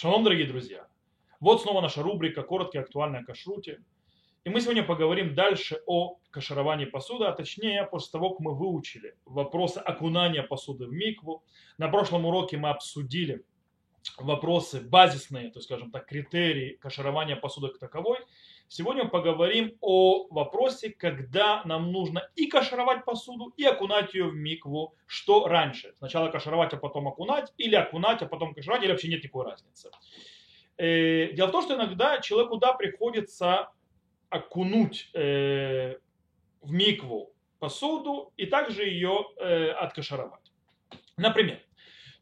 Шалом, дорогие друзья! Вот снова наша рубрика «Короткие актуальные кашруте». И мы сегодня поговорим дальше о кашировании посуды, а точнее после того, как мы выучили вопросы окунания посуды в микву. На прошлом уроке мы обсудили вопросы базисные, то есть, скажем так, критерии каширования посуды как таковой. Сегодня мы поговорим о вопросе, когда нам нужно и кашировать посуду, и окунать ее в микву. Что раньше? Сначала кашировать, а потом окунать, или окунать, а потом кашировать, или вообще нет никакой разницы. Э, дело в том, что иногда человеку, да, приходится окунуть э, в микву посуду и также ее э, откашировать. Например,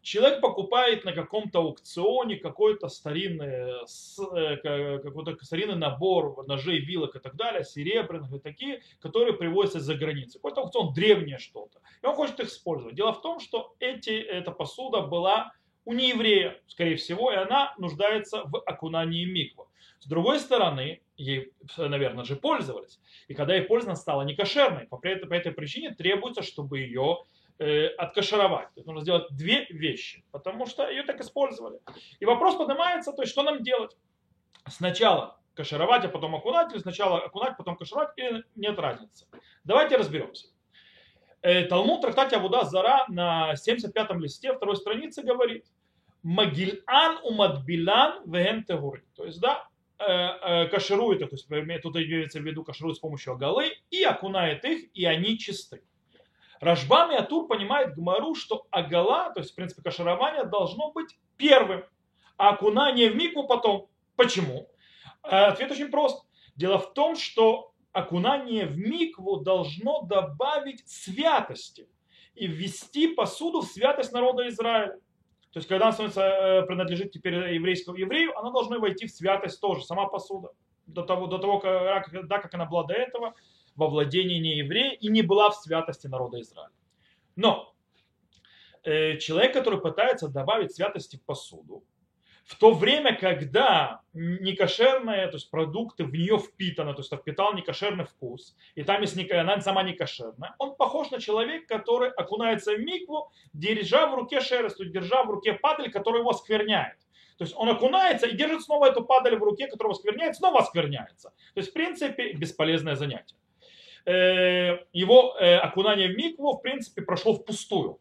человек покупает на каком-то аукционе какой-то старинный, э, какой-то старинный набор ножей, вилок и так далее, серебряных и такие, которые привозятся из-за границы. Какой-то аукцион, древнее что-то. И он хочет их использовать. Дело в том, что эти, эта посуда была у нееврея, скорее всего, и она нуждается в окунании миква. С другой стороны, ей, наверное же, пользовались. И когда ей пользована стала некошерной, по этой причине требуется, чтобы ее э, откашировать. То есть нужно сделать две вещи, потому что ее так использовали. И вопрос поднимается, то есть что нам делать? Сначала кашировать, а потом окунать, или сначала окунать, потом кашировать, или нет разницы. Давайте разберемся. Э, Талмуд трактате Авуда Зара на 75-м листе второй страницы говорит Магильан умадбилан веген тегури. То есть, да, э, э, каширует то есть тут имеется в виду каширует с помощью агалы и окунает их, и они чисты. Рашбам и Атур понимает Гмару, что агала, то есть, в принципе, каширование должно быть первым, а окунание в микву потом. Почему? Э, ответ очень прост. Дело в том, что окунание в микву должно добавить святости и ввести посуду в святость народа Израиля. То есть, когда она становится, принадлежит теперь еврейскому еврею, она должна войти в святость тоже, сама посуда. До того, до того как, да, как она была до этого, во владении не еврея и не была в святости народа Израиля. Но э, человек, который пытается добавить святости в посуду, в то время, когда некошерные, то есть продукты в нее впитаны, то есть впитал некошерный вкус, и там есть она сама некошерная, он похож на человека, который окунается в микву, держа в руке шерсть, держа в руке падаль, который его оскверняет. То есть он окунается и держит снова эту падаль в руке, которая оскверняет, снова оскверняется. То есть, в принципе, бесполезное занятие. Э, его э, окунание в микву, в принципе, прошло впустую.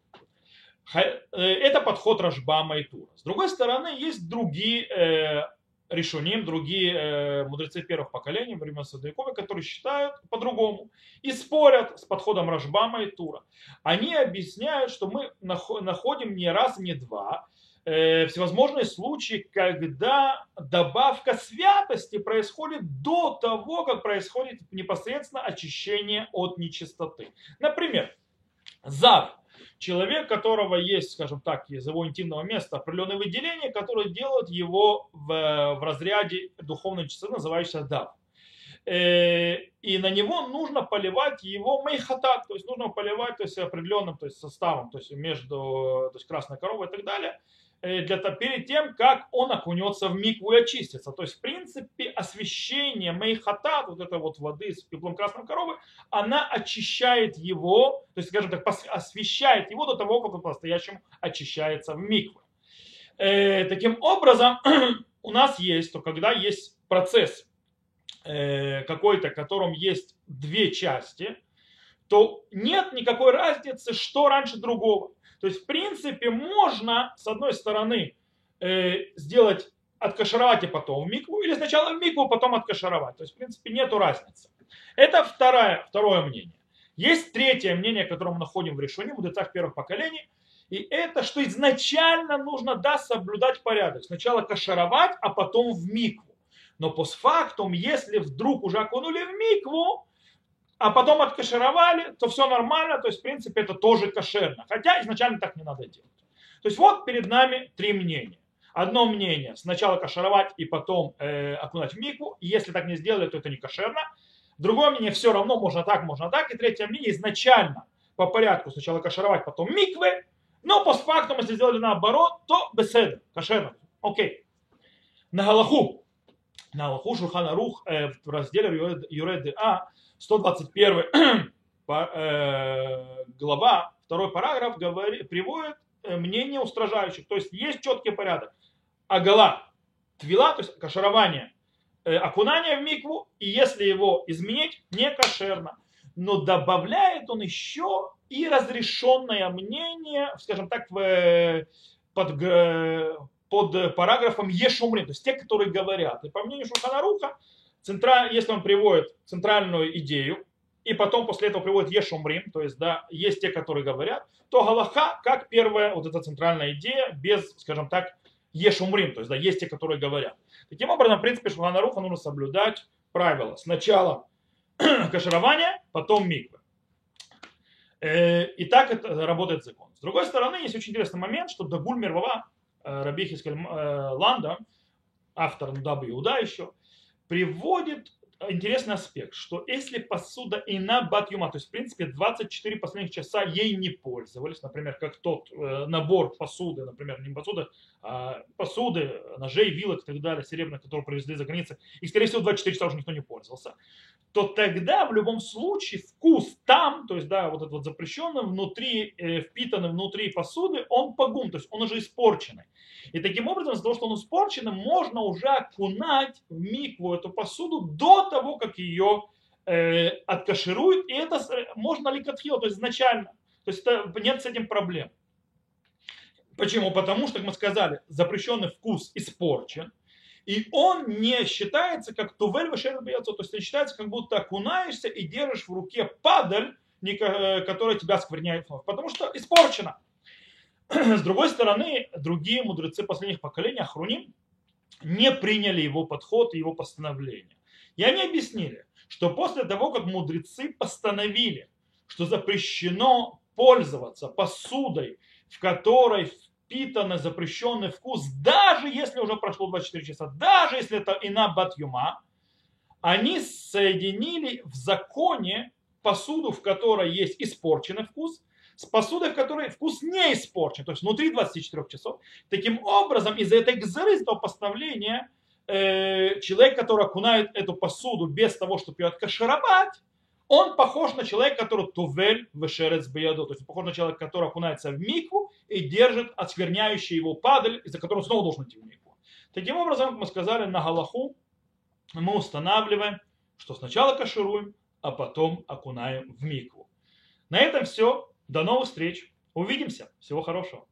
Э, это подход Рашбама и Тура. С другой стороны, есть другие решением, другие мудрецы первых поколений, времен Садайкова, которые считают по-другому и спорят с подходом Рашбама и Тура. Они объясняют, что мы находим не раз, не два всевозможные случаи, когда добавка святости происходит до того, как происходит непосредственно очищение от нечистоты. Например, зав. Человек, которого есть, скажем так, из его интимного места определенные выделения, которые делают его в, в разряде духовной чистоты, называющейся дав. Э, и на него нужно поливать его мейхатат, то есть нужно поливать то есть, определенным то есть, составом, то есть между то есть, красной коровой и так далее, Э, для, перед тем, как он окунется в микву и очистится. То есть, в принципе, освещение мейхатат, вот этой вот воды с пеплом красной коровы, она очищает его, то есть, скажем так, освещает его до того, как он по-настоящему очищается в микве. Э, таким образом, у нас есть, то когда есть процесс э, какой-то, в котором есть две части, то нет никакой разницы, что раньше другого. То есть, в принципе, можно, с одной стороны, э, сделать откашировать и потом в микву, или сначала в микву, потом откашировать. То есть, в принципе, нету разницы. Это второе, второе мнение. Есть третье мнение, которое мы находим в решении мудрецах первых поколений, и это, что изначально нужно, да, соблюдать порядок. Сначала кашаровать, а потом в микву. Но постфактум, если вдруг уже окунули в микву, а потом откашировали, то все нормально, то есть, в принципе, это тоже кошерно. Хотя изначально так не надо делать. То есть, вот перед нами три мнения. Одно мнение, сначала кашировать и потом э, окунать в микву. И если так не сделали, то это не кошерно. Другое мнение, все равно можно так, можно так. И третье мнение, изначально по порядку сначала кашировать, потом миквы. Но постфактум, если сделали наоборот, то беседа, кошерно. Окей. На Галаху. На Галаху Шурхана Рух э, в разделе Юреды А 121 э, глава, второй параграф говорит, приводит э, мнение устражающих. То есть есть четкий порядок. Агала твила, то есть каширование, э, окунание в микву, и если его изменить, не кошерно. Но добавляет он еще и разрешенное мнение, скажем так, в, под, под параграфом Ешумрим, то есть те, которые говорят. И по мнению Шуханаруха, центра, если он приводит центральную идею, и потом после этого приводит Ешумрим, то есть да, есть те, которые говорят, то Галаха как первая вот эта центральная идея, без, скажем так, Ешумрим, то есть да, есть те, которые говорят. Таким образом, в принципе, Шуханаруха нужно соблюдать правила. Сначала каширование, потом миквы. Э, и так это работает закон. С другой стороны, есть очень интересный момент, что Дагуль Мервава, э, Раби э, Ланда, автор Даба Иуда еще, приводит интересный аспект, что если посуда и на батюма, то есть в принципе 24 последних часа ей не пользовались, например, как тот э, набор посуды, например, не посуда, а посуды, ножей, вилок и так далее, серебряных, которые привезли за границей, и скорее всего 24 часа уже никто не пользовался, то тогда в любом случае вкус там, то есть да, вот этот вот запрещенный внутри, э, впитанный внутри посуды, он погум, то есть он уже испорченный. И таким образом, из-за того, что он испорченный, можно уже окунать в микву эту посуду до того, как ее э, откашируют. И это можно ли катхила, то есть изначально. То есть это, нет с этим проблем. Почему? Потому что, как мы сказали, запрещенный вкус испорчен. И он не считается как тувель вешер бьется, то есть не считается, как будто окунаешься и держишь в руке падаль, э, которая тебя скверняет потому что испорчена. С другой стороны, другие мудрецы последних поколений, Ахруним, не приняли его подход и его постановление. И они объяснили, что после того, как мудрецы постановили, что запрещено пользоваться посудой, в которой впитан запрещенный вкус, даже если уже прошло 24 часа, даже если это ина батюма, они соединили в законе посуду, в которой есть испорченный вкус, с посудой, в которой вкус не испорчен, то есть внутри 24 часов. Таким образом, из-за этой гзыры, из этого постановления, э, человек, который окунает эту посуду без того, чтобы ее откашировать, он похож на человека, который тувель вешерец бияду, то есть похож на человека, который окунается в микву и держит оскверняющий его падаль, из-за которого он снова должен идти в микву. Таким образом, мы сказали, на Галаху мы устанавливаем, что сначала кашируем, а потом окунаем в микву. На этом все. До новых встреч. Увидимся. Всего хорошего.